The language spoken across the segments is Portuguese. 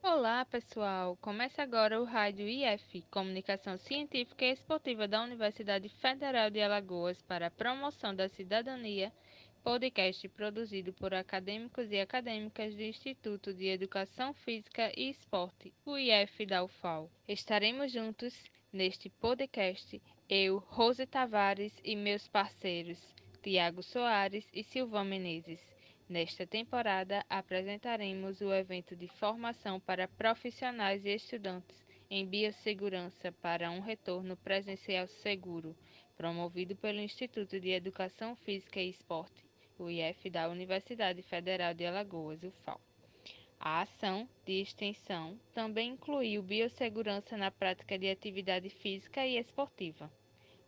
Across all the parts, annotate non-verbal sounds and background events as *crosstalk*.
Olá, pessoal! Começa agora o Rádio IF, Comunicação Científica e Esportiva da Universidade Federal de Alagoas para a promoção da cidadania, podcast produzido por acadêmicos e acadêmicas do Instituto de Educação Física e Esporte, o IF da UFAL. Estaremos juntos neste podcast, eu, Rose Tavares e meus parceiros, Tiago Soares e Silvão Menezes. Nesta temporada, apresentaremos o evento de formação para profissionais e estudantes em biossegurança para um retorno presencial seguro, promovido pelo Instituto de Educação Física e Esporte, o IF da Universidade Federal de Alagoas, UFAL. A ação de extensão também incluiu biossegurança na prática de atividade física e esportiva.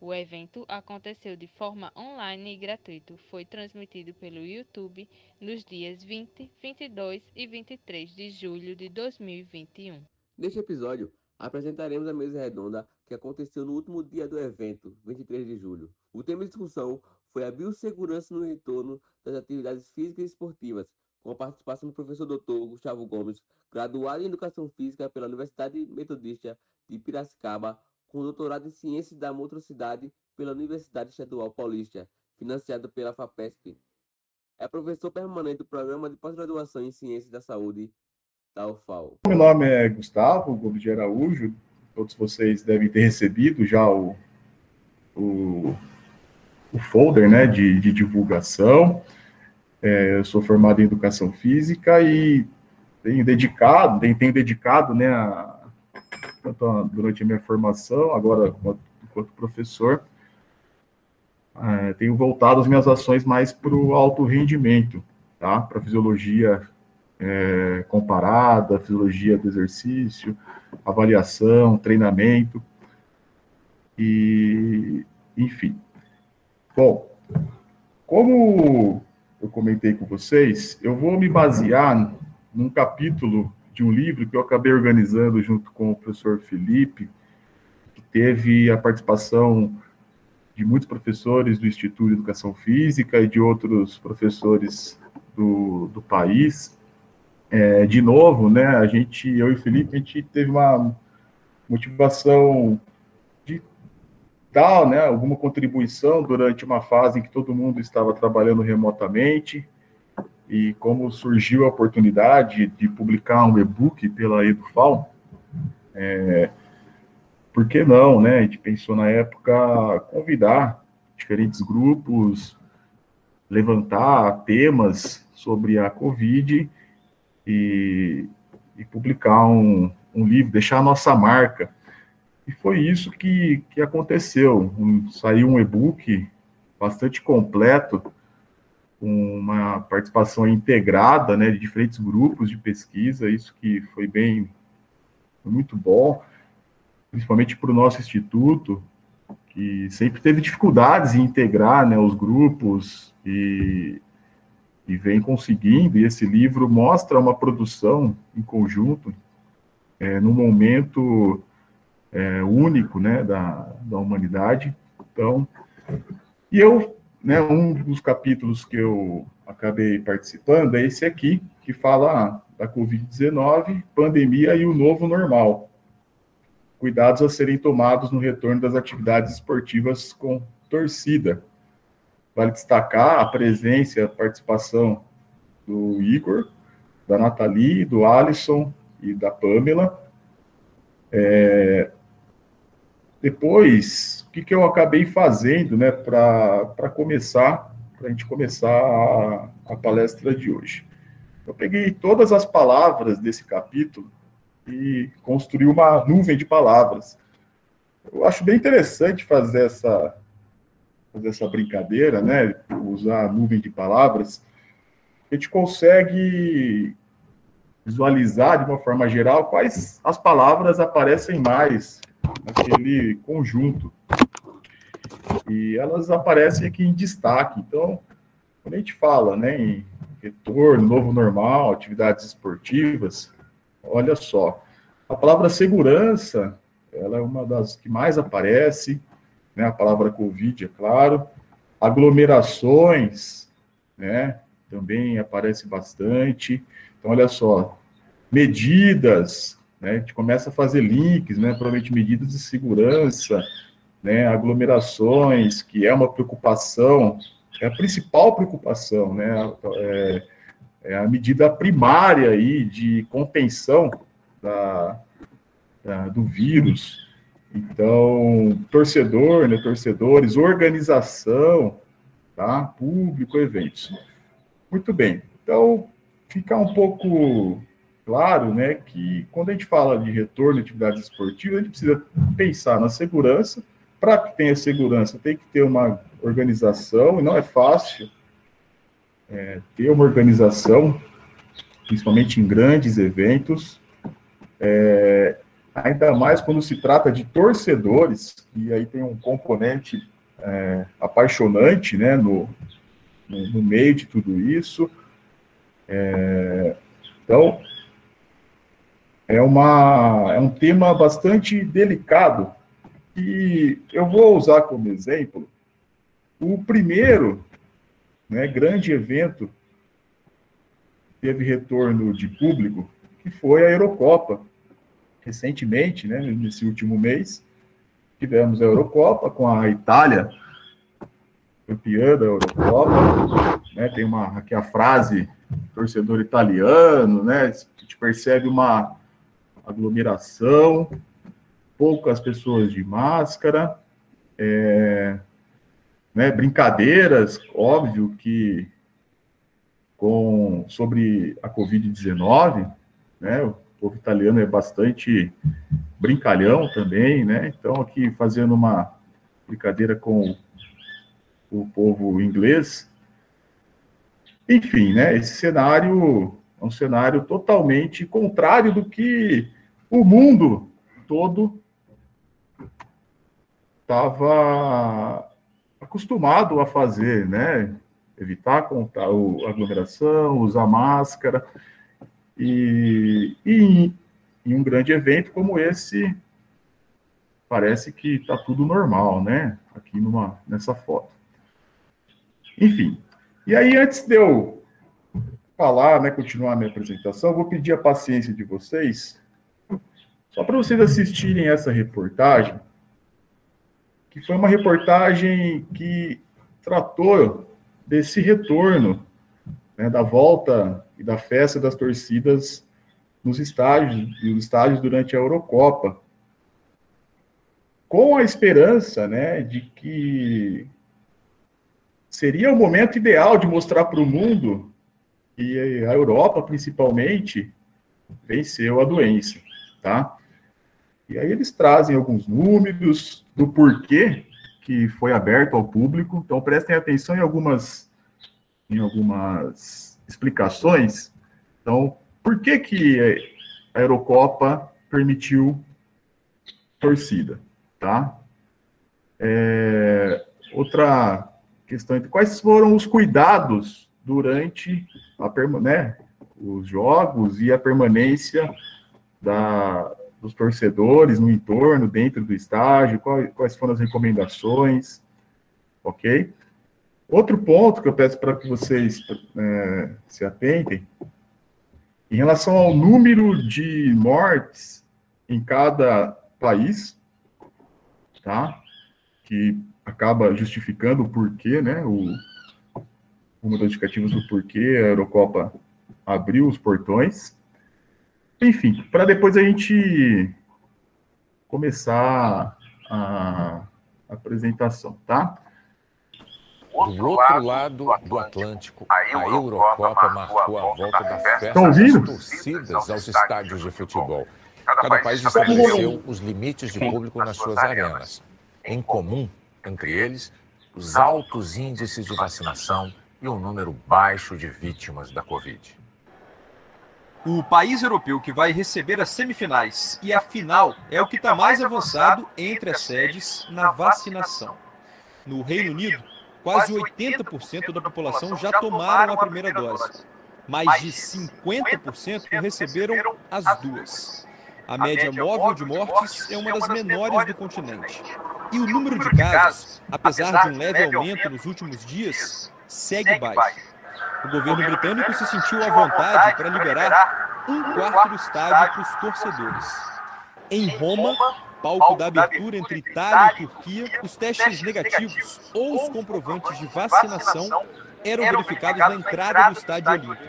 O evento aconteceu de forma online e gratuito. Foi transmitido pelo YouTube nos dias 20, 22 e 23 de julho de 2021. Neste episódio, apresentaremos a mesa redonda que aconteceu no último dia do evento, 23 de julho. O tema de discussão foi a biossegurança no retorno das atividades físicas e esportivas, com a participação do professor Dr. Gustavo Gomes, graduado em Educação Física pela Universidade Metodista de Piracicaba, com doutorado em Ciências da Motricidade pela Universidade Estadual Paulista, financiado pela FAPESP. É professor permanente do Programa de Pós-Graduação em Ciências da Saúde da UFAL. Meu nome é Gustavo Gomes de Araújo. Todos vocês devem ter recebido já o, o, o folder né, de, de divulgação. É, eu sou formado em Educação Física e tenho dedicado, tenho dedicado né, a, durante a minha formação, agora enquanto professor, é, tenho voltado as minhas ações mais para o alto rendimento, tá? Para fisiologia é, comparada, fisiologia do exercício, avaliação, treinamento e, enfim. Bom, como eu comentei com vocês, eu vou me basear num capítulo de um livro que eu acabei organizando junto com o professor Felipe, que teve a participação de muitos professores do Instituto de Educação Física e de outros professores do, do país. É, de novo, né, a gente, eu e o Felipe, a gente teve uma motivação de dar né, alguma contribuição durante uma fase em que todo mundo estava trabalhando remotamente, e como surgiu a oportunidade de publicar um e-book pela EduFal, é, por que não, né? A gente pensou na época convidar diferentes grupos, levantar temas sobre a Covid e, e publicar um, um, livro, deixar a nossa marca. E foi isso que, que aconteceu. Um, saiu um e-book bastante completo, com uma participação integrada, né, de diferentes grupos de pesquisa, isso que foi bem, foi muito bom, principalmente para o nosso instituto, que sempre teve dificuldades em integrar, né, os grupos e, e vem conseguindo, e esse livro mostra uma produção em conjunto, é, num momento é, único, né, da, da humanidade, então, e eu né, um dos capítulos que eu acabei participando é esse aqui, que fala da Covid-19, pandemia e o novo normal. Cuidados a serem tomados no retorno das atividades esportivas com torcida. Vale destacar a presença a participação do Igor, da Nathalie, do Alisson e da Pamela. É, depois, o que, que eu acabei fazendo, né, para começar, para a gente começar a, a palestra de hoje? Eu peguei todas as palavras desse capítulo e construí uma nuvem de palavras. Eu acho bem interessante fazer essa, fazer essa brincadeira, né, usar a nuvem de palavras. A gente consegue visualizar de uma forma geral quais as palavras aparecem mais naquele conjunto. E elas aparecem aqui em destaque. Então, quando a gente fala né, em retorno, novo normal, atividades esportivas, olha só, a palavra segurança, ela é uma das que mais aparece, né, a palavra Covid, é claro, aglomerações, né? Também aparece bastante. Então, olha só, medidas, né? A gente começa a fazer links, né? Provavelmente medidas de segurança, né? Aglomerações, que é uma preocupação, é a principal preocupação, né? É, é a medida primária aí de contenção da, da, do vírus. Então, torcedor, né, torcedores, organização, tá? Público, eventos. Muito bem. Então, fica um pouco claro, né, que quando a gente fala de retorno de atividades esportivas, a gente precisa pensar na segurança. Para que tenha segurança, tem que ter uma organização, e não é fácil é, ter uma organização, principalmente em grandes eventos, é, ainda mais quando se trata de torcedores, e aí tem um componente é, apaixonante né, no, no, meio de tudo isso. É, então, é, uma, é um tema bastante delicado, e eu vou usar como exemplo o primeiro né, grande evento teve retorno de público, que foi a Eurocopa. Recentemente, né, nesse último mês, tivemos a Eurocopa com a Itália campeã da Eurocopa. Né, tem uma aqui a frase torcedor italiano, né? A gente percebe uma aglomeração, poucas pessoas de máscara. É, né, brincadeiras, óbvio que com sobre a Covid-19, né, o povo italiano é bastante brincalhão também, né, então aqui fazendo uma brincadeira com o povo inglês. Enfim, né, esse cenário é um cenário totalmente contrário do que o mundo todo estava acostumado a fazer, né? Evitar contar a aglomeração, usar máscara. E, e em um grande evento como esse, parece que está tudo normal, né? Aqui numa, nessa foto. Enfim, e aí antes de eu falar, né, continuar a minha apresentação, vou pedir a paciência de vocês, só para vocês assistirem essa reportagem, que foi uma reportagem que tratou desse retorno, né, da volta e da festa das torcidas nos estádios, estádios durante a Eurocopa, com a esperança, né, de que seria o momento ideal de mostrar para o mundo que a Europa, principalmente, venceu a doença, tá? E aí eles trazem alguns números do porquê que foi aberto ao público. Então prestem atenção em algumas em algumas explicações. Então, por que que a Eurocopa permitiu torcida, tá? É, outra questão, quais foram os cuidados durante a, né, os jogos e a permanência da, dos torcedores no entorno, dentro do estágio, quais, quais foram as recomendações, ok? Outro ponto que eu peço para que vocês é, se atentem, em relação ao número de mortes em cada país, tá? Que acaba justificando o porquê, né? O, justificativas do porquê a Eurocopa abriu os portões. Enfim, para depois a gente começar a apresentação, tá? Do outro lado do Atlântico, a Eurocopa marcou a volta da festa das torcidas aos estádios de futebol. Cada país estabeleceu os limites de público nas suas arenas. Em comum, entre eles, os altos índices de vacinação e um número baixo de vítimas da Covid. O país europeu que vai receber as semifinais e a final é o que está mais avançado entre as sedes na vacinação. No Reino Unido, quase 80% da população já tomaram a primeira dose. Mais de 50% receberam as duas. A média móvel de mortes é uma das menores do continente. E o número de casos, apesar de um leve aumento nos últimos dias, segue baixo. O governo britânico se sentiu à vontade para liberar um quarto do estádio para os torcedores. Em Roma, palco da abertura entre Itália e Turquia, os testes negativos ou os comprovantes de vacinação eram verificados na entrada do estádio olímpico.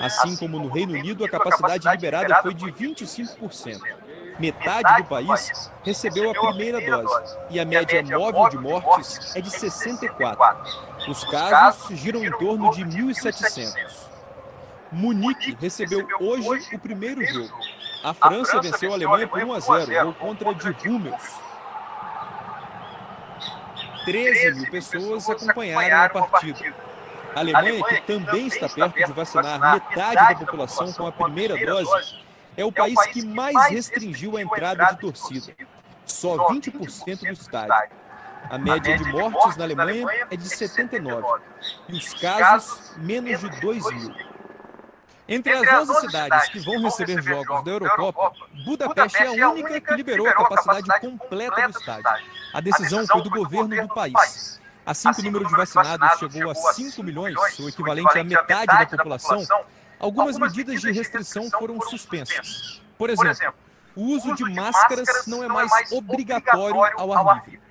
Assim como no Reino Unido, a capacidade liberada foi de 25%. Metade do país recebeu a primeira dose e a média móvel de mortes é de 64. Os casos giram em torno de 1.700. Munique recebeu hoje o primeiro jogo. A França venceu a Alemanha por 1 a 0, gol contra de Hummels. 13 mil pessoas acompanharam a partida. A Alemanha, que também está perto de vacinar metade da população com a primeira dose, é o país que mais restringiu a entrada de torcida. Só 20% do estádio. A média de mortes na Alemanha é de 79 e os casos menos de 2 mil. Entre as 11 cidades que vão receber jogos da Eurocopa, Budapeste é a única que liberou a capacidade completa do estádio. A decisão foi do governo do país. Assim que o número de vacinados chegou a 5 milhões, o equivalente à metade da população, algumas medidas de restrição foram suspensas. Por exemplo, o uso de máscaras não é mais obrigatório ao ar livre,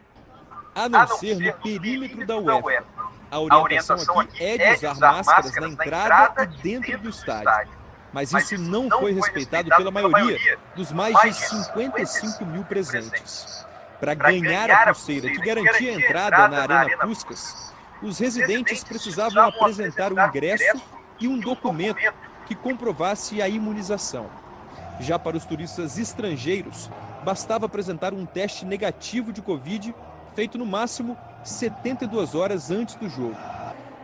a não ser no perímetro da UEFA. A orientação aqui é de usar máscaras na entrada e dentro do estádio. Mas isso não foi respeitado pela maioria dos mais de 55 mil presentes. Para ganhar a pulseira que garantia a entrada na Arena Puskas, os residentes precisavam apresentar um ingresso e um documento que comprovasse a imunização. Já para os turistas estrangeiros, bastava apresentar um teste negativo de Covid feito no máximo 72 horas antes do jogo.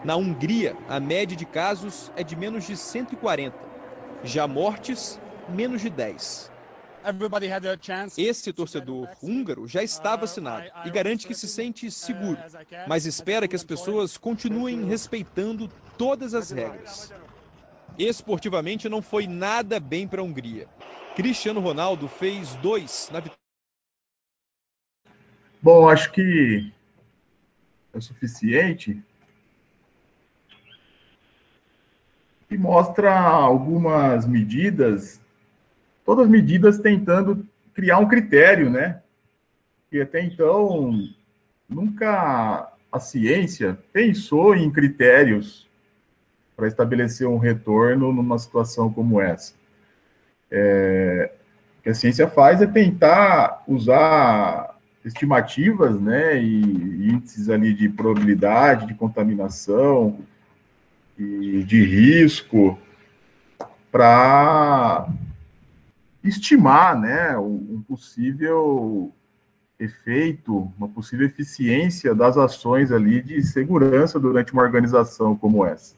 Na Hungria, a média de casos é de menos de 140, já mortes, menos de 10. Esse torcedor húngaro já está vacinado e garante que se sente seguro, mas espera que as pessoas continuem respeitando todas as regras. Esportivamente não foi nada bem para a Hungria. Cristiano Ronaldo fez dois na vitória. Bom, acho que é o suficiente. E mostra algumas medidas, todas medidas tentando criar um critério, né? E até então, nunca a ciência pensou em critérios para estabelecer um retorno numa situação como essa. É, o que a ciência faz é tentar usar estimativas, né, e índices ali de probabilidade de contaminação e de risco para estimar, né, um possível efeito, uma possível eficiência das ações ali de segurança durante uma organização como essa.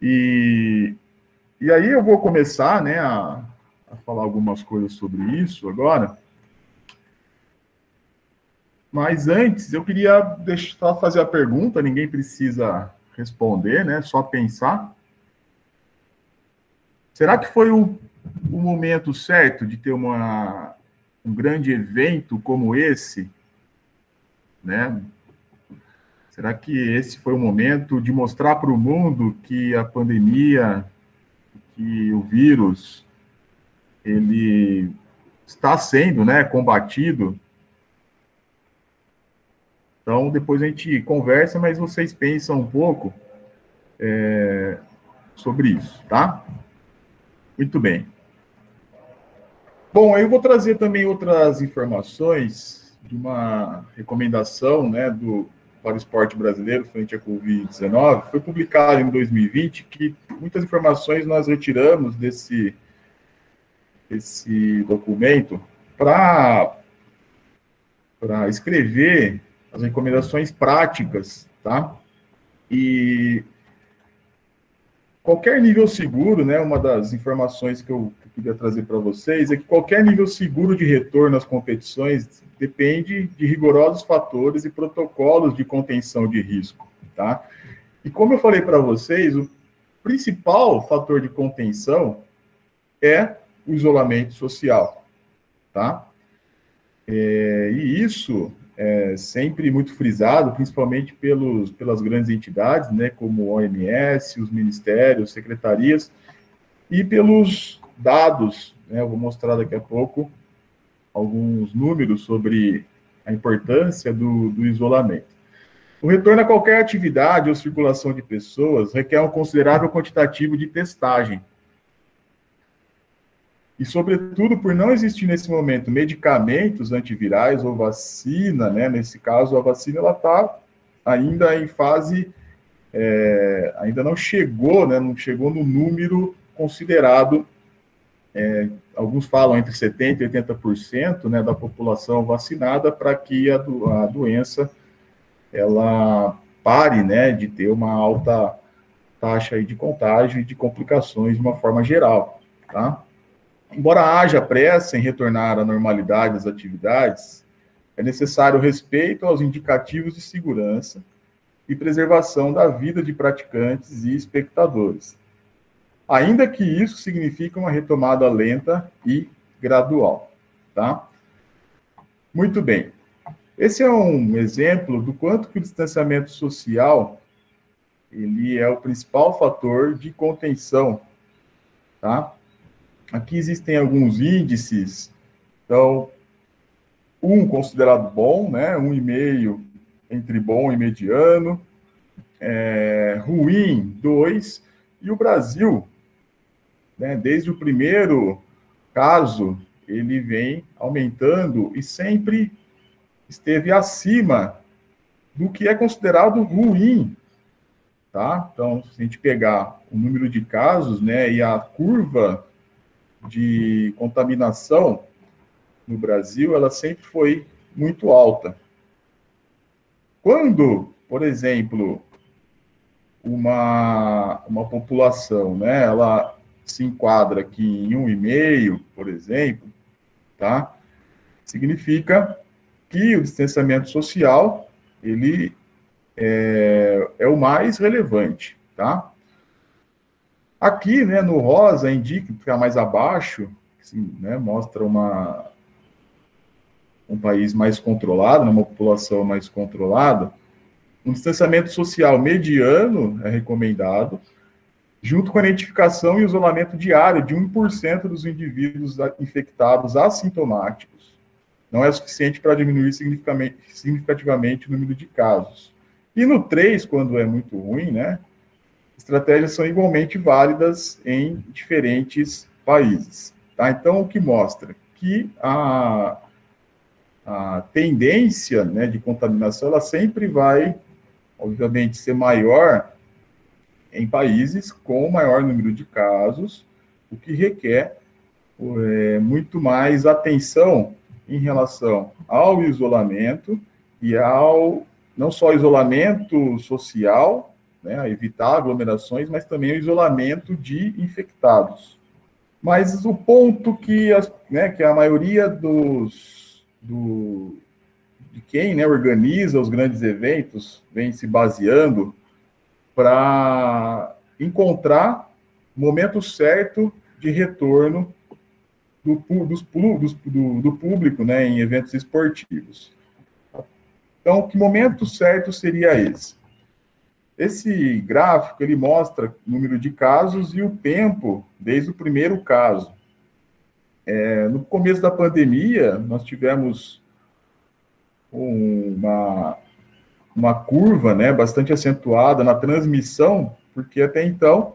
E, e aí eu vou começar, né, a, a falar algumas coisas sobre isso agora. Mas antes, eu queria deixar fazer a pergunta, ninguém precisa responder, né? Só pensar. Será que foi o, o momento certo de ter uma, um grande evento como esse, né? Será que esse foi o momento de mostrar para o mundo que a pandemia, que o vírus, ele está sendo, né, combatido então, depois a gente conversa, mas vocês pensam um pouco é, sobre isso, tá? Muito bem. Bom, eu vou trazer também outras informações de uma recomendação né, do, para o esporte brasileiro frente à Covid-19. Foi publicado em 2020 que muitas informações nós retiramos desse, desse documento para escrever as recomendações práticas, tá? E qualquer nível seguro, né, uma das informações que eu, que eu queria trazer para vocês é que qualquer nível seguro de retorno às competições depende de rigorosos fatores e protocolos de contenção de risco, tá? E como eu falei para vocês, o principal fator de contenção é o isolamento social, tá? É, e isso é, sempre muito frisado, principalmente pelos, pelas grandes entidades, né, como o OMS, os ministérios, secretarias, e pelos dados, né, eu vou mostrar daqui a pouco alguns números sobre a importância do, do isolamento. O retorno a qualquer atividade ou circulação de pessoas requer um considerável quantitativo de testagem, e, sobretudo, por não existir nesse momento medicamentos antivirais ou vacina, né? Nesse caso, a vacina ela está ainda em fase, é, ainda não chegou, né? Não chegou no número considerado. É, alguns falam entre 70% e 80% né, da população vacinada para que a, do, a doença ela pare né, de ter uma alta taxa de contágio e de complicações de uma forma geral. Tá? Embora haja pressa em retornar à normalidade das atividades, é necessário respeito aos indicativos de segurança e preservação da vida de praticantes e espectadores, ainda que isso signifique uma retomada lenta e gradual, tá? Muito bem. Esse é um exemplo do quanto que o distanciamento social ele é o principal fator de contenção, tá? Aqui existem alguns índices. Então, um considerado bom, né? Um e meio entre bom e mediano. É, ruim, dois. E o Brasil, né, desde o primeiro caso, ele vem aumentando e sempre esteve acima do que é considerado ruim, tá? Então, se a gente pegar o número de casos, né, e a curva de contaminação no Brasil, ela sempre foi muito alta. Quando, por exemplo, uma, uma população, né, ela se enquadra aqui em um e meio, por exemplo, tá? Significa que o distanciamento social ele é, é o mais relevante, tá? Aqui, né, no rosa, indica, ficar mais abaixo, assim, né, mostra uma, um país mais controlado, né, uma população mais controlada. Um distanciamento social mediano é recomendado, junto com a identificação e isolamento diário de 1% dos indivíduos infectados assintomáticos. Não é suficiente para diminuir significativamente o número de casos. E no 3, quando é muito ruim, né, estratégias são igualmente válidas em diferentes países. Tá? Então, o que mostra que a, a tendência né, de contaminação ela sempre vai, obviamente, ser maior em países com maior número de casos, o que requer é, muito mais atenção em relação ao isolamento e ao não só isolamento social, né, evitar aglomerações, mas também o isolamento de infectados. Mas o ponto que, as, né, que a maioria dos, do, de quem né, organiza os grandes eventos vem se baseando para encontrar o momento certo de retorno do, do, do público né, em eventos esportivos. Então, que momento certo seria esse? Esse gráfico ele mostra o número de casos e o tempo desde o primeiro caso. É, no começo da pandemia, nós tivemos uma, uma curva né, bastante acentuada na transmissão, porque até então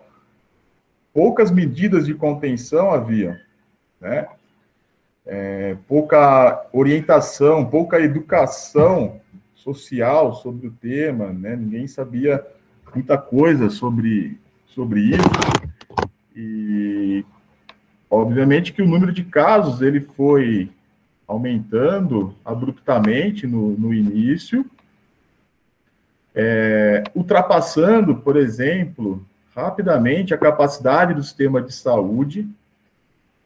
poucas medidas de contenção haviam, né? É, pouca orientação, pouca educação social sobre o tema, né? Ninguém sabia muita coisa sobre, sobre isso. E obviamente que o número de casos ele foi aumentando abruptamente no, no início, é, ultrapassando, por exemplo, rapidamente a capacidade do sistema de saúde,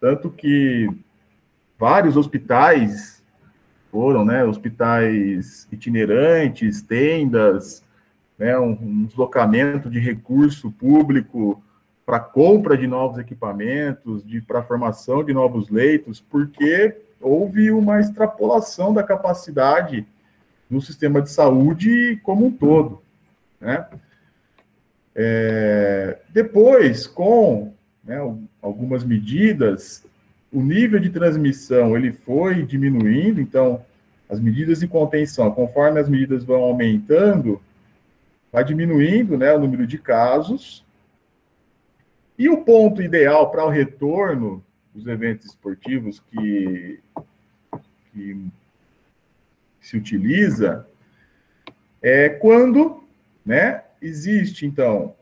tanto que vários hospitais foram, né, hospitais itinerantes, tendas, né, um, um deslocamento de recurso público para compra de novos equipamentos, de para formação de novos leitos, porque houve uma extrapolação da capacidade no sistema de saúde como um todo, né? É, depois, com né, algumas medidas, o nível de transmissão ele foi diminuindo, então as medidas de contenção, conforme as medidas vão aumentando, vai diminuindo né, o número de casos. E o ponto ideal para o retorno dos eventos esportivos que, que se utiliza é quando né, existe, então,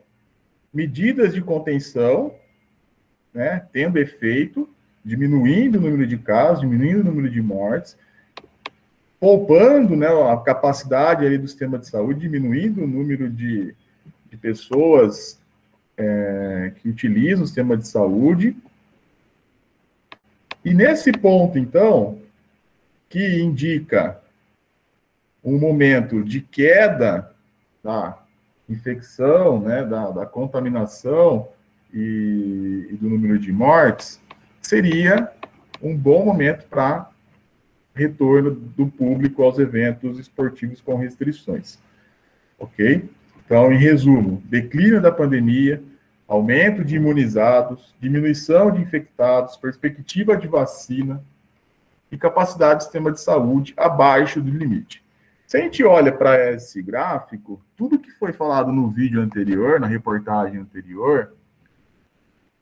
medidas de contenção, né, tendo efeito, diminuindo o número de casos, diminuindo o número de mortes, poupando né, a capacidade ali do sistema de saúde, diminuindo o número de, de pessoas é, que utilizam o sistema de saúde. E nesse ponto, então, que indica um momento de queda da infecção, né, da, da contaminação e, e do número de mortes, seria um bom momento para retorno do público aos eventos esportivos com restrições. Ok? Então, em resumo, declínio da pandemia, aumento de imunizados, diminuição de infectados, perspectiva de vacina e capacidade do sistema de saúde abaixo do limite. Se a gente olha para esse gráfico, tudo que foi falado no vídeo anterior, na reportagem anterior,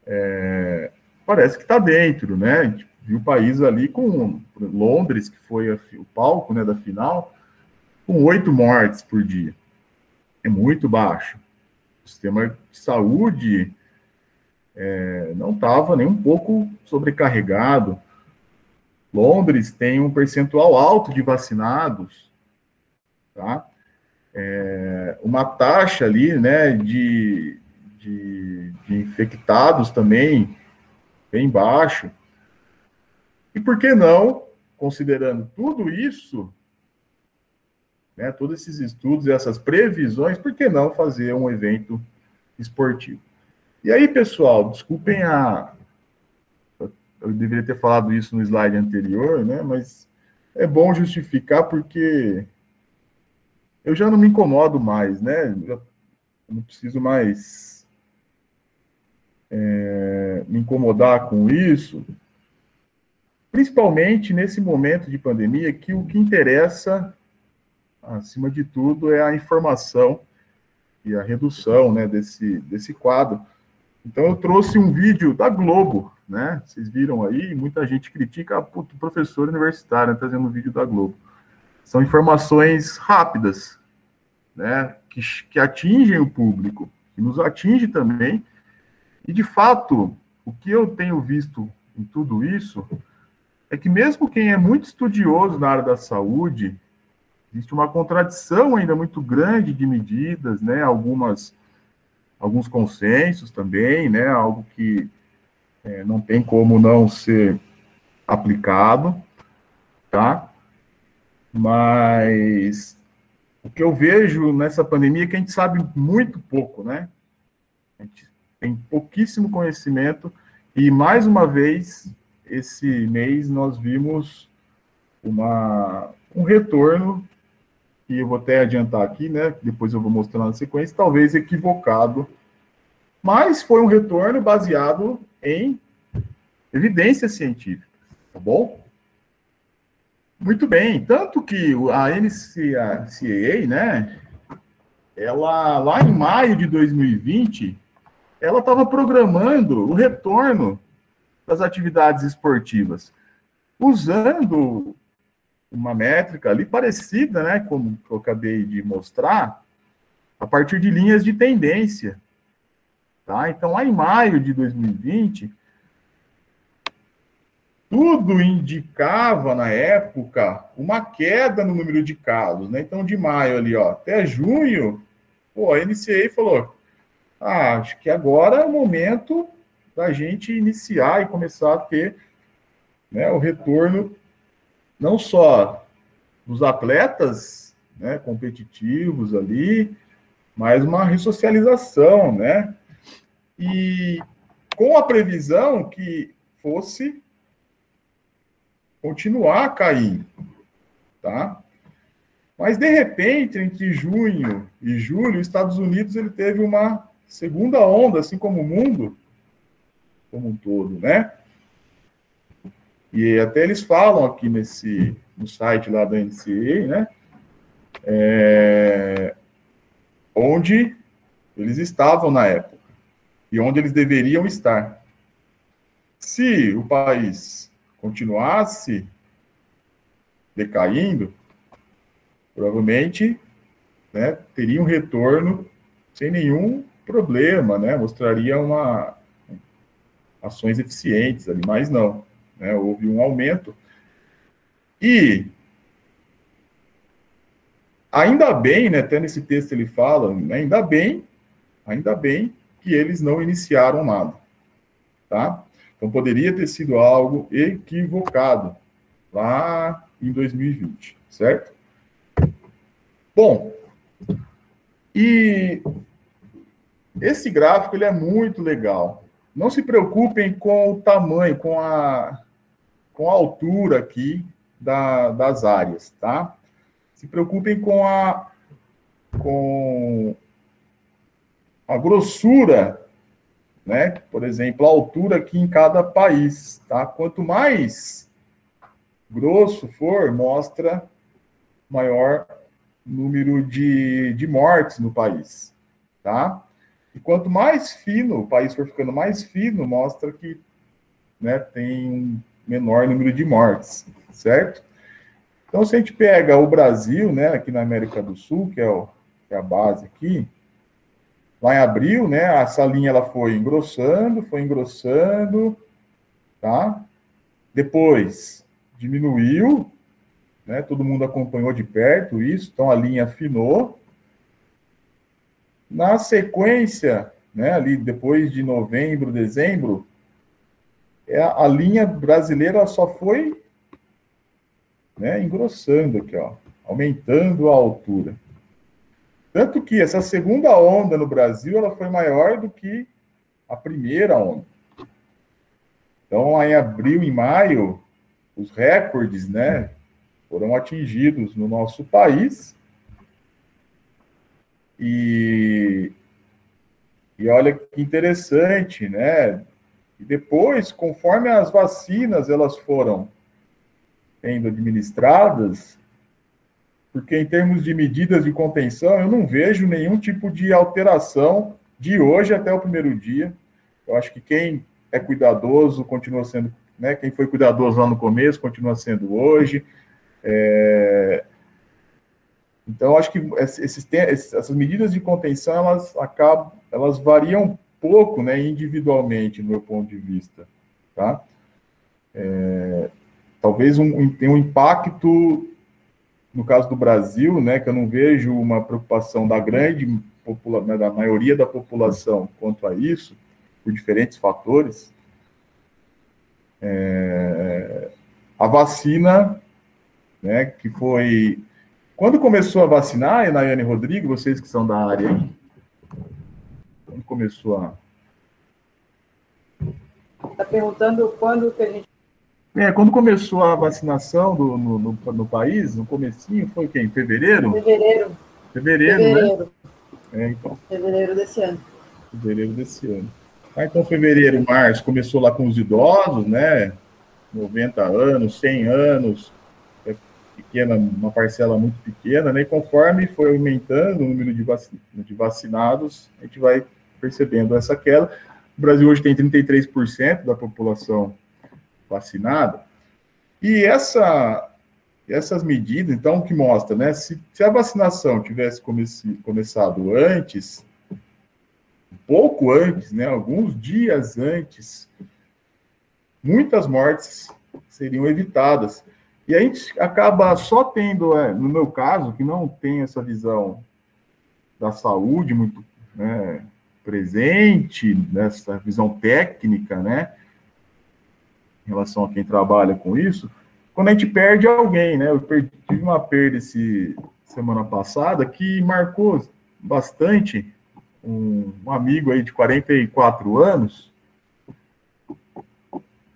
é, parece que está dentro, né? A gente viu o país ali com Londres, que foi a, o palco né, da final, com oito mortes por dia. É muito baixo. O sistema de saúde é, não estava nem um pouco sobrecarregado. Londres tem um percentual alto de vacinados, tá? É, uma taxa ali, né, de, de, de infectados também bem baixo. E por que não, considerando tudo isso, né, todos esses estudos e essas previsões, por que não fazer um evento esportivo? E aí, pessoal, desculpem a. Eu deveria ter falado isso no slide anterior, né? Mas é bom justificar porque eu já não me incomodo mais, né? Eu não preciso mais é, me incomodar com isso, principalmente nesse momento de pandemia, que o que interessa, acima de tudo, é a informação e a redução né, desse, desse quadro. Então, eu trouxe um vídeo da Globo, né? Vocês viram aí, muita gente critica o professor universitário né, trazendo um vídeo da Globo. São informações rápidas, né? Que, que atingem o público, que nos atinge também. E, de fato, o que eu tenho visto em tudo isso é que mesmo quem é muito estudioso na área da saúde, existe uma contradição ainda muito grande de medidas, né? Algumas, alguns consensos também, né? Algo que é, não tem como não ser aplicado, tá? Mas o que eu vejo nessa pandemia é que a gente sabe muito pouco, né? A gente tem pouquíssimo conhecimento e mais uma vez esse mês nós vimos uma, um retorno, que eu vou até adiantar aqui, né? Depois eu vou mostrar na sequência, talvez equivocado, mas foi um retorno baseado em evidências científicas, tá bom? Muito bem, tanto que a NCAA, né, ela lá em maio de 2020, ela estava programando o retorno das atividades esportivas, usando uma métrica ali parecida, né, como eu acabei de mostrar, a partir de linhas de tendência. Tá? Então, lá em maio de 2020, tudo indicava na época uma queda no número de casos, né? Então, de maio ali, ó, até junho, pô, a NCA falou: ah, acho que agora é o momento da gente iniciar e começar a ter né, o retorno não só dos atletas né, competitivos ali, mas uma ressocialização, né? E com a previsão que fosse continuar a cair, tá? Mas, de repente, entre junho e julho, os Estados Unidos ele teve uma segunda onda, assim como o mundo como um todo, né? E até eles falam aqui nesse no site lá da NCA, né? É, onde eles estavam na época e onde eles deveriam estar. Se o país continuasse decaindo, provavelmente né, teria um retorno sem nenhum problema, né? Mostraria uma ações eficientes ali, mas não, né? Houve um aumento e ainda bem, né? Até nesse texto ele fala, né, ainda bem, ainda bem que eles não iniciaram nada, tá? Então poderia ter sido algo equivocado lá em 2020, certo? Bom, e esse gráfico ele é muito legal. Não se preocupem com o tamanho, com a, com a altura aqui da, das áreas, tá? Se preocupem com a, com a grossura, né? Por exemplo, a altura aqui em cada país, tá? Quanto mais grosso for, mostra maior número de, de mortes no país, tá? E quanto mais fino o país for ficando mais fino, mostra que né, tem um menor número de mortes, certo? Então, se a gente pega o Brasil, né, aqui na América do Sul, que é, o, que é a base aqui, lá em abril, né, essa linha ela foi engrossando, foi engrossando, tá? Depois diminuiu, né? Todo mundo acompanhou de perto isso, então a linha afinou. Na sequência, né, ali depois de novembro, dezembro, é, a linha brasileira só foi né, engrossando aqui, ó, aumentando a altura. Tanto que essa segunda onda no Brasil ela foi maior do que a primeira onda. Então, em abril e maio, os recordes, né, foram atingidos no nosso país. E, e olha que interessante, né? E depois, conforme as vacinas elas foram sendo administradas, porque em termos de medidas de contenção, eu não vejo nenhum tipo de alteração de hoje até o primeiro dia. Eu acho que quem é cuidadoso continua sendo, né? Quem foi cuidadoso lá no começo continua sendo hoje. É... Então, acho que esses, essas medidas de contenção, elas acabam, elas variam pouco, né, individualmente, no meu ponto de vista, tá? É... Talvez um, tenha um impacto, no caso do Brasil, né, que eu não vejo uma preocupação da grande população, né, da maioria da população quanto a isso, por diferentes fatores. É... A vacina né, que foi... Quando começou a vacinar, Nayane Rodrigo, vocês que são da área aí, quando começou a... Está perguntando quando que a gente... É, quando começou a vacinação do, no, no, no país, no comecinho, foi quem? Fevereiro? Fevereiro. Fevereiro, Fevereiro. né? É, então. Fevereiro desse ano. Fevereiro desse ano. Ah, então, fevereiro, março, começou lá com os idosos, né? 90 anos, 100 anos, pequena, uma parcela muito pequena, né? E conforme foi aumentando o número de, vac de vacinados, a gente vai percebendo essa queda. O Brasil hoje tem 33% da população vacinada. E essa, essas medidas, então, que mostra, né? Se, se a vacinação tivesse comece, começado antes, pouco antes, né? Alguns dias antes, muitas mortes seriam evitadas. E a gente acaba só tendo, é, no meu caso, que não tem essa visão da saúde muito né, presente, nessa visão técnica, né, em relação a quem trabalha com isso, quando a gente perde alguém, né? Eu perdi, tive uma perda esse, semana passada que marcou bastante um, um amigo aí de 44 anos,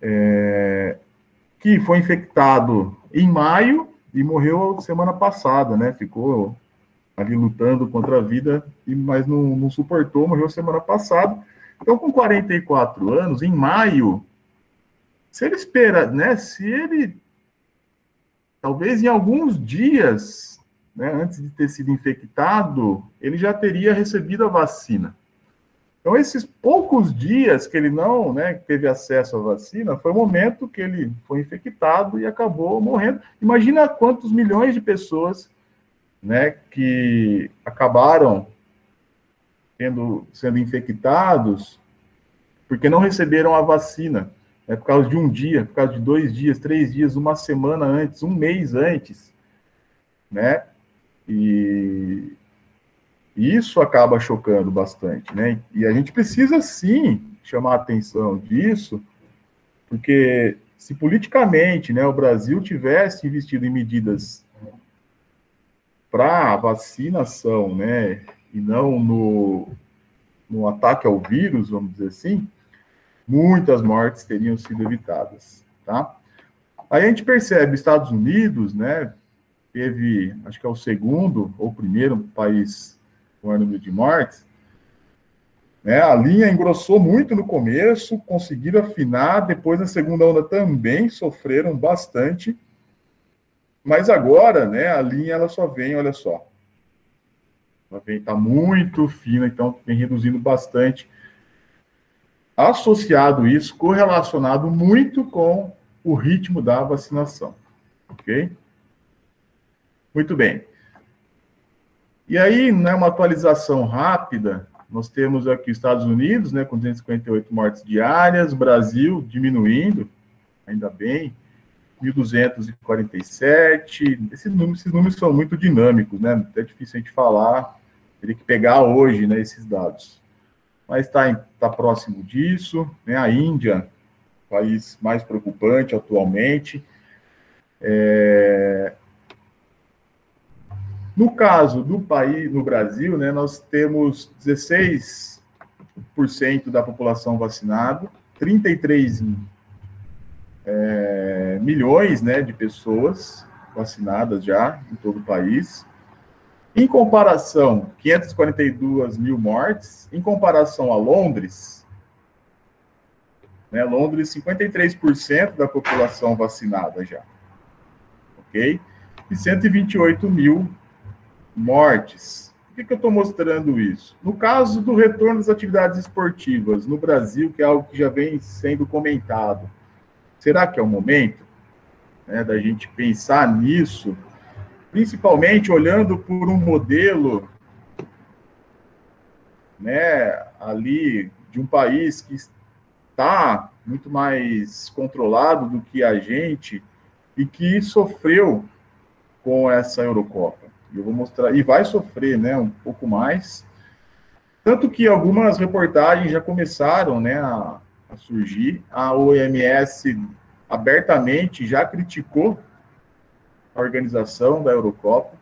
é, que foi infectado em maio e morreu semana passada, né? Ficou ali lutando contra a vida, mas não, não suportou, morreu semana passada. Então, com 44 anos, em maio, se ele espera, né? Se ele talvez em alguns dias, né, antes de ter sido infectado, ele já teria recebido a vacina. Então, esses poucos dias que ele não né, teve acesso à vacina, foi o momento que ele foi infectado e acabou morrendo. Imagina quantos milhões de pessoas né, que acabaram tendo, sendo infectados porque não receberam a vacina, né, por causa de um dia, por causa de dois dias, três dias, uma semana antes, um mês antes, né? E isso acaba chocando bastante, né? E a gente precisa sim chamar a atenção disso, porque se politicamente, né, o Brasil tivesse investido em medidas para vacinação, né, e não no, no ataque ao vírus, vamos dizer assim, muitas mortes teriam sido evitadas, tá? Aí a gente percebe, Estados Unidos, né, teve, acho que é o segundo ou primeiro país o número de mortes, né, a linha engrossou muito no começo, conseguiram afinar, depois na segunda onda também sofreram bastante, mas agora, né, a linha ela só vem, olha só, ela vem, tá muito fina, então vem reduzindo bastante. Associado isso, correlacionado muito com o ritmo da vacinação, ok? Muito bem. E aí, né, uma atualização rápida, nós temos aqui os Estados Unidos, né, com 258 mortes diárias, Brasil diminuindo, ainda bem, 1.247. Esses números, esses números são muito dinâmicos, né? É difícil a gente falar, teria que pegar hoje né, esses dados. Mas está tá próximo disso. Né? A Índia, país mais preocupante atualmente. É... No caso do país, no Brasil, né, nós temos 16% da população vacinada, 33 é, milhões né, de pessoas vacinadas já em todo o país. Em comparação, 542 mil mortes. Em comparação a Londres, né, Londres, 53% da população vacinada já. Ok? E 128 mil mortes. Por que, que eu estou mostrando isso? No caso do retorno das atividades esportivas no Brasil, que é algo que já vem sendo comentado, será que é o momento né, da gente pensar nisso principalmente olhando por um modelo né, ali de um país que está muito mais controlado do que a gente e que sofreu com essa Eurocopa. Eu vou mostrar e vai sofrer, né, um pouco mais. Tanto que algumas reportagens já começaram, né, a, a surgir. A OMS abertamente já criticou a organização da Eurocopa,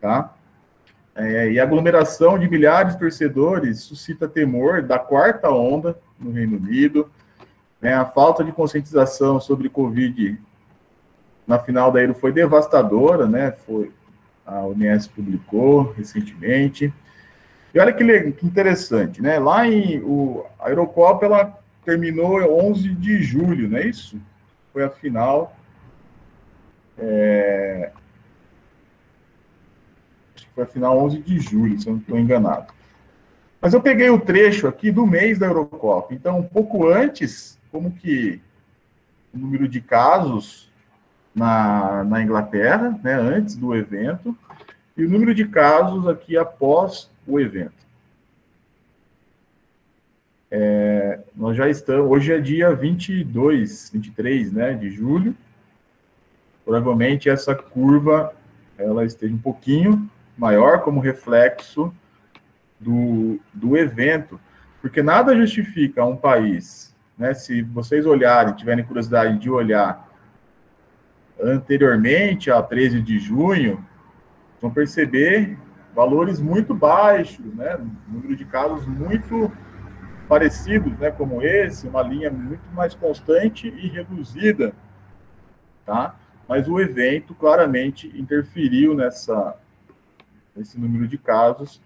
tá? É, e a aglomeração de milhares de torcedores suscita temor da quarta onda no Reino Unido, né? A falta de conscientização sobre Covid na final da Euro foi devastadora, né? Foi a OMS publicou recentemente. E olha que, que interessante, né? Lá em o, a Eurocopa ela terminou 11 de julho, não é isso? Foi a final é... Acho que foi a final 11 de julho, se eu não estou enganado. Mas eu peguei o trecho aqui do mês da Eurocopa. Então, um pouco antes, como que o número de casos na, na Inglaterra, né, antes do evento, e o número de casos aqui após o evento. É, nós já estamos, hoje é dia 22, 23, né, de julho, provavelmente essa curva ela esteja um pouquinho maior como reflexo do, do evento, porque nada justifica um país, né, se vocês olharem, tiverem curiosidade de olhar anteriormente a 13 de junho, vão perceber valores muito baixos, né, número de casos muito parecidos, né, como esse, uma linha muito mais constante e reduzida, tá? mas o evento claramente interferiu nessa, nesse número de casos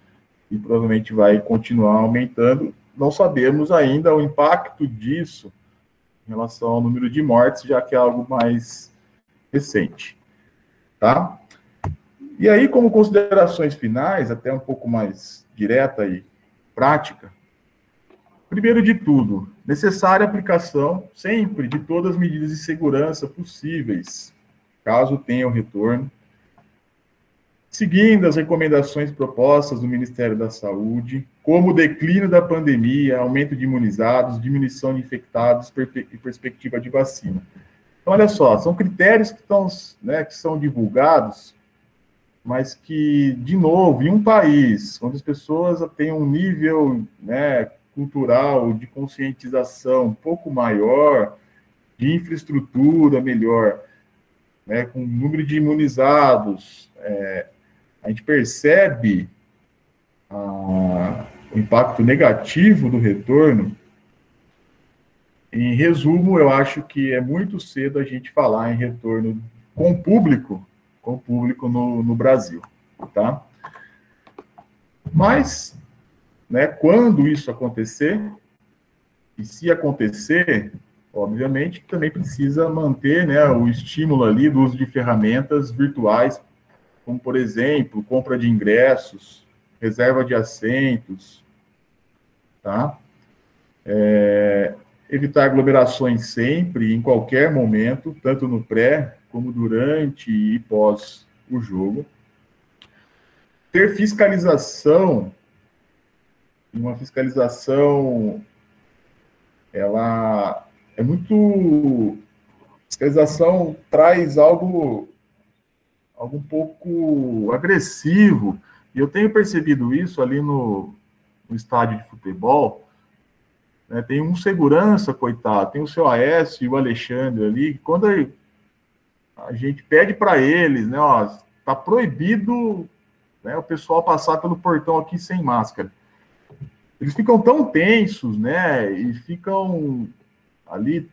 e provavelmente vai continuar aumentando. Não sabemos ainda o impacto disso em relação ao número de mortes, já que é algo mais recente. Tá? E aí, como considerações finais, até um pouco mais direta e prática, primeiro de tudo, necessária aplicação sempre de todas as medidas de segurança possíveis, caso tenha o retorno, seguindo as recomendações propostas do Ministério da Saúde, como o declínio da pandemia, aumento de imunizados, diminuição de infectados e perspectiva de vacina. Então, olha só, são critérios que, estão, né, que são divulgados, mas que, de novo, em um país onde as pessoas têm um nível né, cultural, de conscientização um pouco maior, de infraestrutura melhor, né, com número de imunizados, é, a gente percebe a, o impacto negativo do retorno. Em resumo, eu acho que é muito cedo a gente falar em retorno com o público, com público no, no Brasil, tá? Mas, né, quando isso acontecer, e se acontecer, obviamente também precisa manter né, o estímulo ali do uso de ferramentas virtuais como, por exemplo, compra de ingressos, reserva de assentos, tá? É, evitar aglomerações sempre, em qualquer momento, tanto no pré, como durante e pós o jogo. Ter fiscalização, uma fiscalização, ela é muito. Fiscalização traz algo algo um pouco agressivo. E eu tenho percebido isso ali no, no estádio de futebol. Né? Tem um segurança, coitado, tem o seu Aécio e o Alexandre ali. Quando a gente pede para eles, né, ó, tá proibido né, o pessoal passar pelo portão aqui sem máscara. Eles ficam tão tensos, né, e ficam ali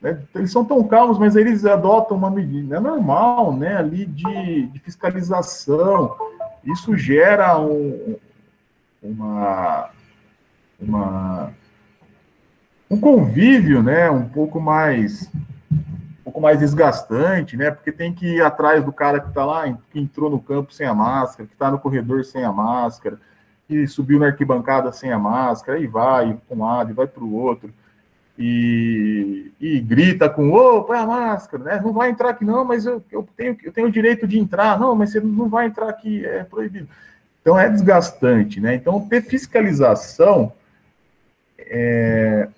né? Eles são tão calmos, mas eles adotam uma medida é normal, né, ali de, de fiscalização. Isso gera um, uma, uma, um convívio, né, um pouco mais um pouco mais desgastante, né, porque tem que ir atrás do cara que está lá, que entrou no campo sem a máscara, que está no corredor sem a máscara, que subiu na arquibancada sem a máscara, e vai para um lado e vai para o outro e, e grita com, ô, põe a máscara, né? Não vai entrar aqui não, mas eu, eu, tenho, eu tenho o direito de entrar. Não, mas você não vai entrar aqui, é proibido. Então é desgastante, né? Então ter fiscalização é,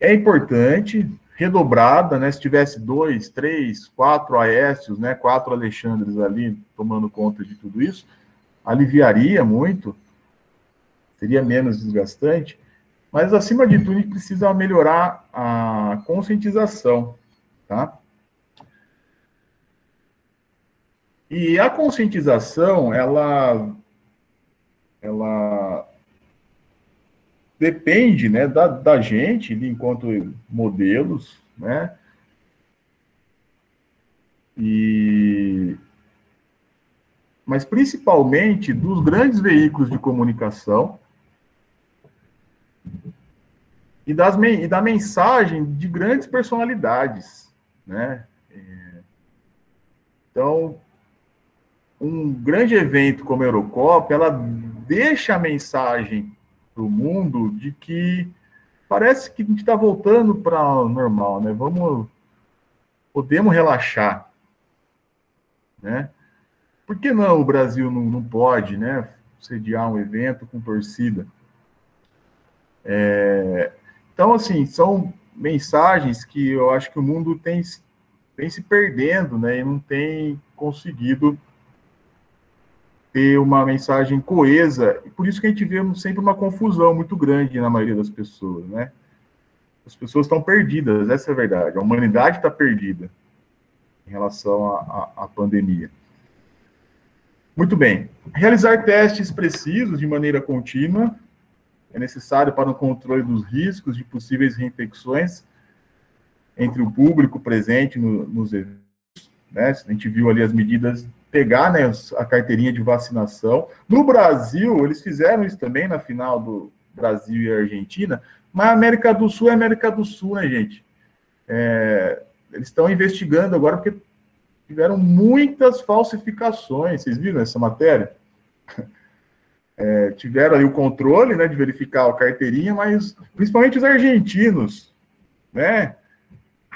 é importante, redobrada, né? Se tivesse dois, três, quatro Aécios, né? Quatro Alexandres ali tomando conta de tudo isso, aliviaria muito, seria menos desgastante. Mas, acima de tudo, a gente precisa melhorar a conscientização, tá? E a conscientização, ela, ela depende né, da, da gente, enquanto modelos, né? E, mas principalmente dos grandes veículos de comunicação, e, das, e da mensagem de grandes personalidades, né? É, então, um grande evento como a Eurocopa, ela deixa a mensagem para o mundo de que parece que a gente está voltando para normal, né? Vamos, podemos relaxar, né? Por que não o Brasil não, não pode, né? Sediar um evento com torcida? É, então, assim, são mensagens que eu acho que o mundo tem, tem se perdendo, né? E não tem conseguido ter uma mensagem coesa. E por isso que a gente vê sempre uma confusão muito grande na maioria das pessoas, né? As pessoas estão perdidas, essa é a verdade. A humanidade está perdida em relação à pandemia. Muito bem. Realizar testes precisos de maneira contínua é necessário para o controle dos riscos de possíveis reinfecções. entre o público presente no, nos eventos, né? A gente viu ali as medidas pegar né, a carteirinha de vacinação. No Brasil, eles fizeram isso também na final do Brasil e Argentina, mas América do Sul é América do Sul, né, gente? É, eles estão investigando agora porque tiveram muitas falsificações. Vocês viram essa matéria? *laughs* É, tiveram ali o controle, né, de verificar a carteirinha, mas principalmente os argentinos, né?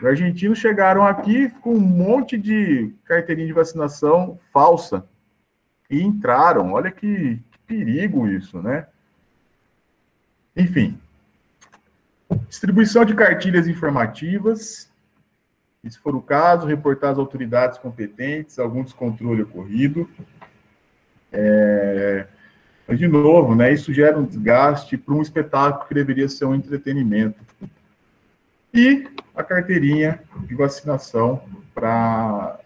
Os argentinos chegaram aqui com um monte de carteirinha de vacinação falsa e entraram. Olha que, que perigo isso, né? Enfim, distribuição de cartilhas informativas, se for o caso, reportar às autoridades competentes algum descontrole ocorrido. É, mas, de novo, né, isso gera um desgaste para um espetáculo que deveria ser um entretenimento. E a carteirinha de vacinação para.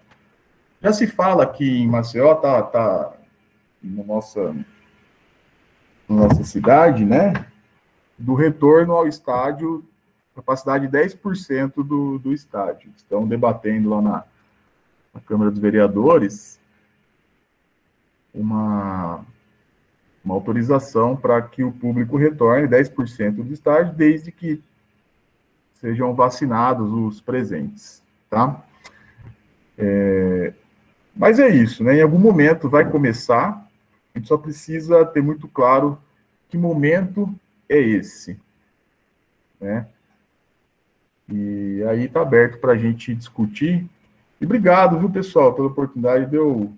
Já se fala aqui em Maceió, tá, tá na nossa, na nossa cidade, né? Do retorno ao estádio capacidade 10% do, do estádio. Estão debatendo lá na, na Câmara dos Vereadores uma, uma autorização para que o público retorne 10% do estádio, desde que sejam vacinados os presentes, tá? É, mas é isso, né? Em algum momento vai começar, a gente só precisa ter muito claro que momento é esse, né? E aí está aberto para a gente discutir. E obrigado, viu, pessoal, pela oportunidade de eu,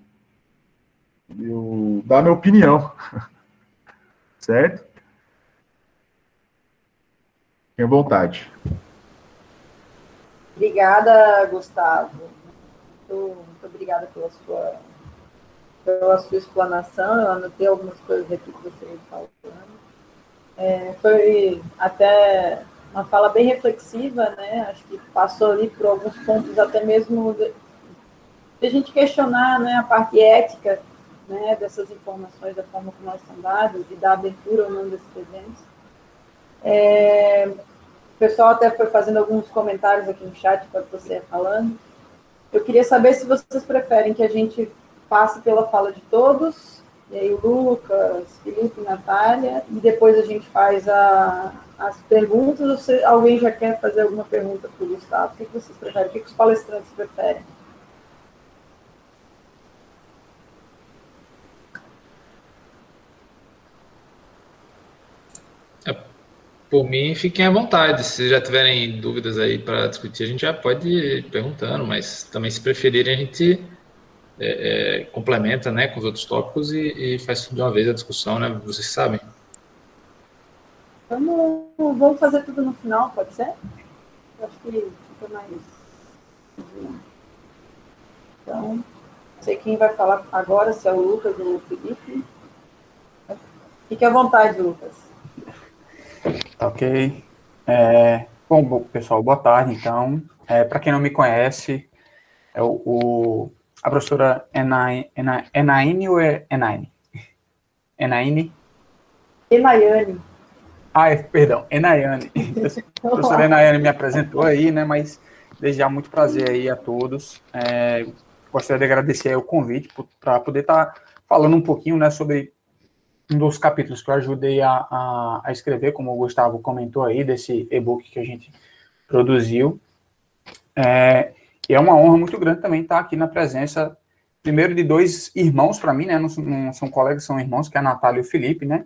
de eu dar minha opinião. *laughs* certo? Tenha vontade. Obrigada, Gustavo. Muito, muito obrigada pela sua, pela sua explanação. Eu anotei algumas coisas aqui que você falando. É, foi até uma fala bem reflexiva, né? Acho que passou ali por alguns pontos até mesmo de, a gente questionar, né, a parte ética, né, dessas informações, da forma como elas são dadas, de dar abertura ou não desses eventos. É, o pessoal até foi fazendo alguns comentários aqui no chat para você falando. Eu queria saber se vocês preferem que a gente passe pela fala de todos, e aí o Lucas, Felipe, Natália, e depois a gente faz a, as perguntas, se alguém já quer fazer alguma pergunta para o Gustavo, o que, vocês preferem? O que os palestrantes preferem? É, por mim, fiquem à vontade. Se já tiverem dúvidas aí para discutir, a gente já pode ir perguntando, mas também, se preferirem, a gente é, é, complementa né, com os outros tópicos e, e faz de uma vez a discussão, né? Vocês sabem. Vamos, vamos fazer tudo no final, pode ser? Acho que fica mais. Então, não sei quem vai falar agora, se é o Lucas ou o Felipe. Fique à vontade, Lucas. Ok. É, bom, pessoal, boa tarde, então. É, Para quem não me conhece, é o, o a professora Enaine, Enaine ou é Enaine? Enaine? Enaiane. Ah, é, perdão, Enaiane. *laughs* A professora Enaiane me apresentou aí, né, mas desde já muito prazer aí a todos. É, gostaria de agradecer o convite para poder estar tá falando um pouquinho, né, sobre um dos capítulos que eu ajudei a, a, a escrever, como o Gustavo comentou aí, desse e-book que a gente produziu. É, e é uma honra muito grande também estar aqui na presença, primeiro, de dois irmãos para mim, né, não, não são colegas, são irmãos, que é a Natália e o Felipe, né,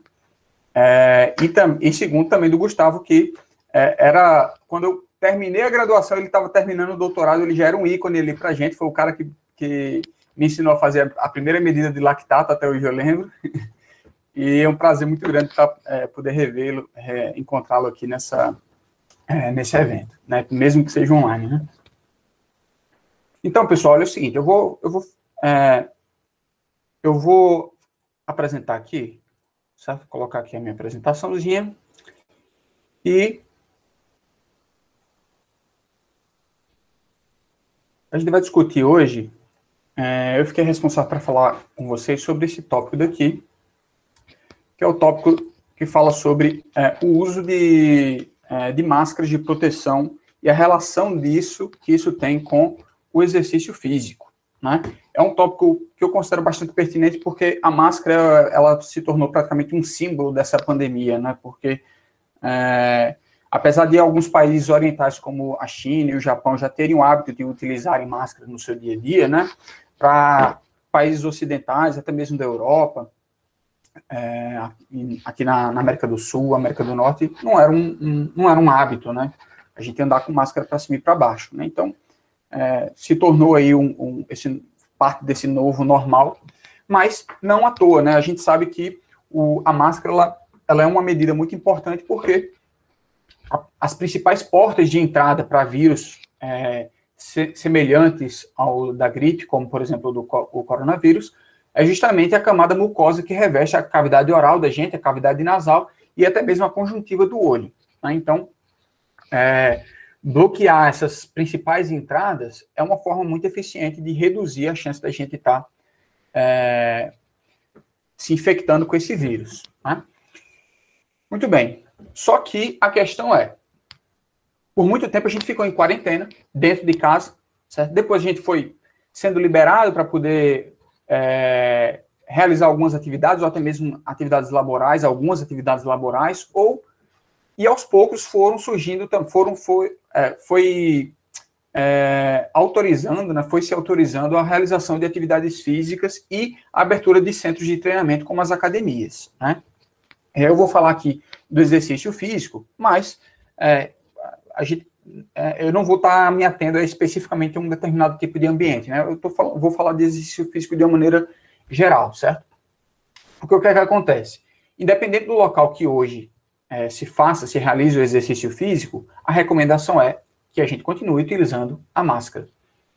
é, e, tam, e segundo também do Gustavo, que é, era quando eu terminei a graduação, ele estava terminando o doutorado, ele já era um ícone ali para gente, foi o cara que, que me ensinou a fazer a primeira medida de lactato, até hoje eu lembro. *laughs* E é um prazer muito grande pra, é, poder revê-lo, é, encontrá-lo aqui nessa, é, nesse evento, né? mesmo que seja online. Né? Então, pessoal, olha o seguinte, eu vou, eu vou, é, eu vou apresentar aqui certo? Vou colocar aqui a minha apresentaçãozinha. E a gente vai discutir hoje. É, eu fiquei responsável para falar com vocês sobre esse tópico daqui, que é o tópico que fala sobre é, o uso de, é, de máscaras de proteção e a relação disso que isso tem com o exercício físico. Né? É um tópico que eu considero bastante pertinente porque a máscara ela se tornou praticamente um símbolo dessa pandemia, né? Porque é, apesar de alguns países orientais como a China e o Japão já terem o hábito de utilizarem máscara no seu dia a dia, né? Para países ocidentais, até mesmo da Europa, é, aqui na, na, América do Sul, América do Norte, não era um, um não era um hábito, né? A gente andar com máscara para cima e para baixo, né? Então, é, se tornou aí um, um, esse, parte desse novo normal, mas não à toa, né? A gente sabe que o, a máscara, ela, ela é uma medida muito importante porque a, as principais portas de entrada para vírus é, se, semelhantes ao da gripe, como, por exemplo, do o coronavírus, é justamente a camada mucosa que reveste a cavidade oral da gente, a cavidade nasal e até mesmo a conjuntiva do olho. Né? Então, é, bloquear essas principais entradas é uma forma muito eficiente de reduzir a chance da gente estar tá, é, se infectando com esse vírus. Né? Muito bem. Só que a questão é, por muito tempo a gente ficou em quarentena, dentro de casa, certo? Depois a gente foi sendo liberado para poder é, realizar algumas atividades, ou até mesmo atividades laborais, algumas atividades laborais, ou e aos poucos foram surgindo, foram foi, é, foi é, autorizando, né, foi se autorizando a realização de atividades físicas e a abertura de centros de treinamento como as academias. Né? Eu vou falar aqui do exercício físico, mas é, a gente, eu não vou estar me atendo especificamente a um determinado tipo de ambiente, né? Eu tô vou falar de exercício físico de uma maneira geral, certo? Porque o que é que acontece? Independente do local que hoje é, se faça, se realize o exercício físico, a recomendação é que a gente continue utilizando a máscara,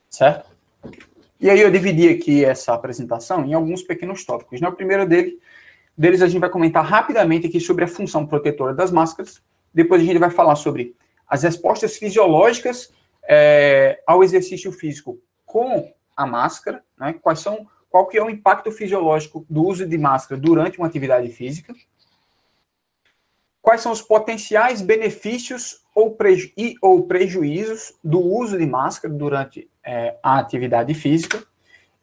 certo? E aí eu dividi aqui essa apresentação em alguns pequenos tópicos. Né? O primeiro dele, deles a gente vai comentar rapidamente aqui sobre a função protetora das máscaras. Depois a gente vai falar sobre as respostas fisiológicas é, ao exercício físico com a máscara, né? Quais são, qual que é o impacto fisiológico do uso de máscara durante uma atividade física? Quais são os potenciais benefícios ou preju e ou prejuízos do uso de máscara durante é, a atividade física?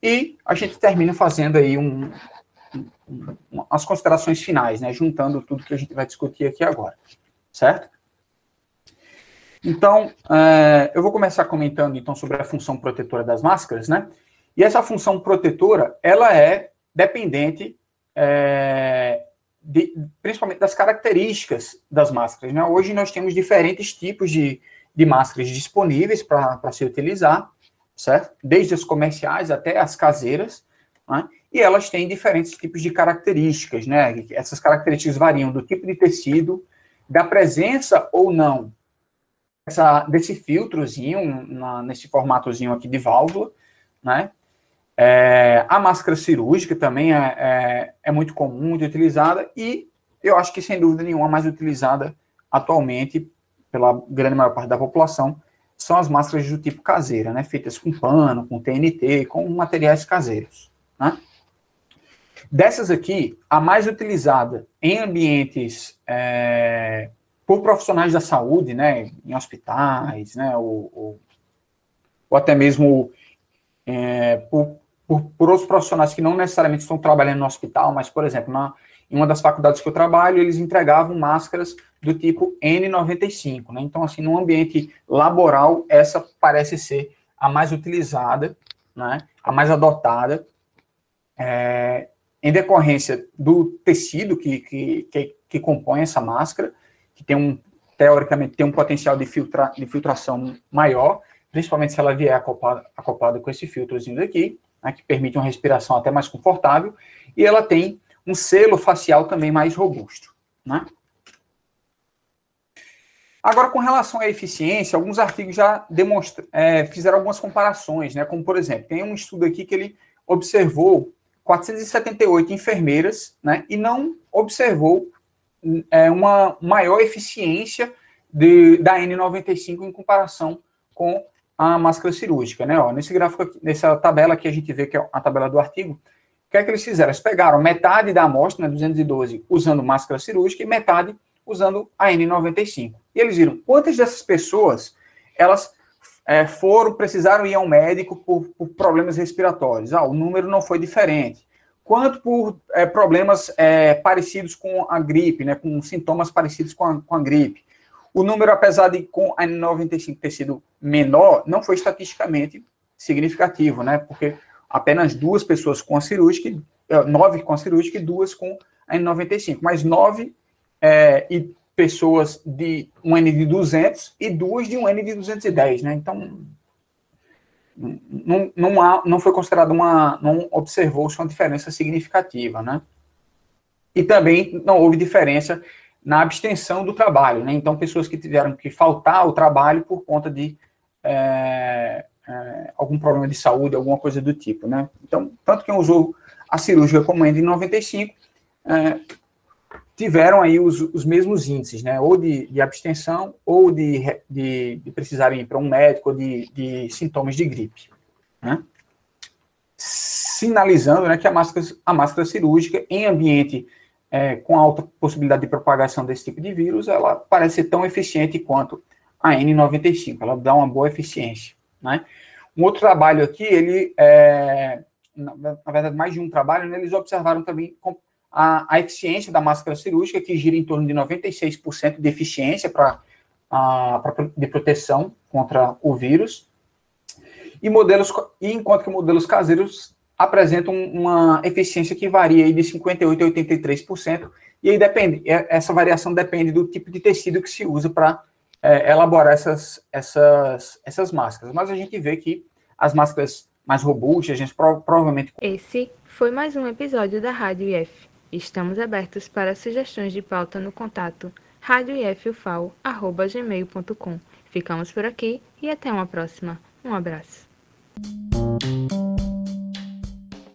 E a gente termina fazendo aí um, um, as considerações finais, né? Juntando tudo que a gente vai discutir aqui agora, certo? Então, é, eu vou começar comentando então sobre a função protetora das máscaras, né? E essa função protetora, ela é dependente, é, de, principalmente das características das máscaras. Né? Hoje nós temos diferentes tipos de, de máscaras disponíveis para se utilizar, certo? Desde as comerciais até as caseiras, né? e elas têm diferentes tipos de características, né? Essas características variam do tipo de tecido, da presença ou não desse filtrozinho, na, nesse formatozinho aqui de válvula, né? É, a máscara cirúrgica também é, é, é, muito comum de utilizada e eu acho que, sem dúvida nenhuma, mais utilizada atualmente pela grande maior parte da população são as máscaras do tipo caseira, né? Feitas com pano, com TNT, com materiais caseiros, né? Dessas aqui, a mais utilizada em ambientes é, por profissionais da saúde, né, em hospitais, né, ou, ou, ou até mesmo é, por, por, por, outros profissionais que não necessariamente estão trabalhando no hospital, mas, por exemplo, na, em uma das faculdades que eu trabalho, eles entregavam máscaras do tipo N95, né, então, assim, no ambiente laboral, essa parece ser a mais utilizada, né, a mais adotada, é, em decorrência do tecido que, que, que, que compõe essa máscara, que tem um, teoricamente, tem um potencial de, filtra, de filtração maior, principalmente se ela vier acoplada, acoplada com esse filtrozinho daqui, né, que permite uma respiração até mais confortável, e ela tem um selo facial também mais robusto, né? Agora, com relação à eficiência, alguns artigos já demonstra, é, fizeram algumas comparações, né? Como, por exemplo, tem um estudo aqui que ele observou 478 enfermeiras, né? E não observou é, uma maior eficiência de, da N95 em comparação com a máscara cirúrgica, né? Ó, nesse gráfico, aqui, nessa tabela que a gente vê que é a tabela do artigo, o que é que eles fizeram? Eles pegaram metade da amostra, né, 212, usando máscara cirúrgica e metade usando a N95. E eles viram quantas dessas pessoas elas é, foram, precisaram ir ao médico por, por, problemas respiratórios. Ah, o número não foi diferente. Quanto por é, problemas é, parecidos com a gripe, né, com sintomas parecidos com a, com a gripe. O número, apesar de com a N95 ter sido menor, não foi estatisticamente significativo, né? Porque apenas duas pessoas com a cirúrgica, é, nove com a cirúrgica e duas com a N95, mas nove é, e pessoas de um N de 200 e duas de um N de 210, né? Então, não, não, há, não foi considerado uma, não observou-se uma diferença significativa, né? E também não houve diferença na abstenção do trabalho, né? Então, pessoas que tiveram que faltar ao trabalho por conta de é, é, algum problema de saúde, alguma coisa do tipo, né? Então, tanto quem usou a cirúrgica como em 95 é, tiveram aí os, os mesmos índices, né? Ou de, de abstenção, ou de, de, de, precisarem ir para um médico, ou de, de sintomas de gripe, né? Sinalizando né, que a máscara, a máscara cirúrgica em ambiente é, com alta possibilidade de propagação desse tipo de vírus, ela parece ser tão eficiente quanto a N95, ela dá uma boa eficiência, né? Um outro trabalho aqui, ele, é, na, na, verdade, mais de um trabalho, né, eles observaram também a, a, eficiência da máscara cirúrgica, que gira em torno de 96% de eficiência para de proteção contra o vírus, e modelos, e enquanto que modelos caseiros apresentam uma eficiência que varia aí de 58% a 83%, e aí depende, essa variação depende do tipo de tecido que se usa para é, elaborar essas, essas, essas máscaras. Mas a gente vê que as máscaras mais robustas, a gente prova, provavelmente. Esse foi mais um episódio da Rádio IF. Estamos abertos para sugestões de pauta no contato radioifufal.gmail.com. Ficamos por aqui e até uma próxima. Um abraço.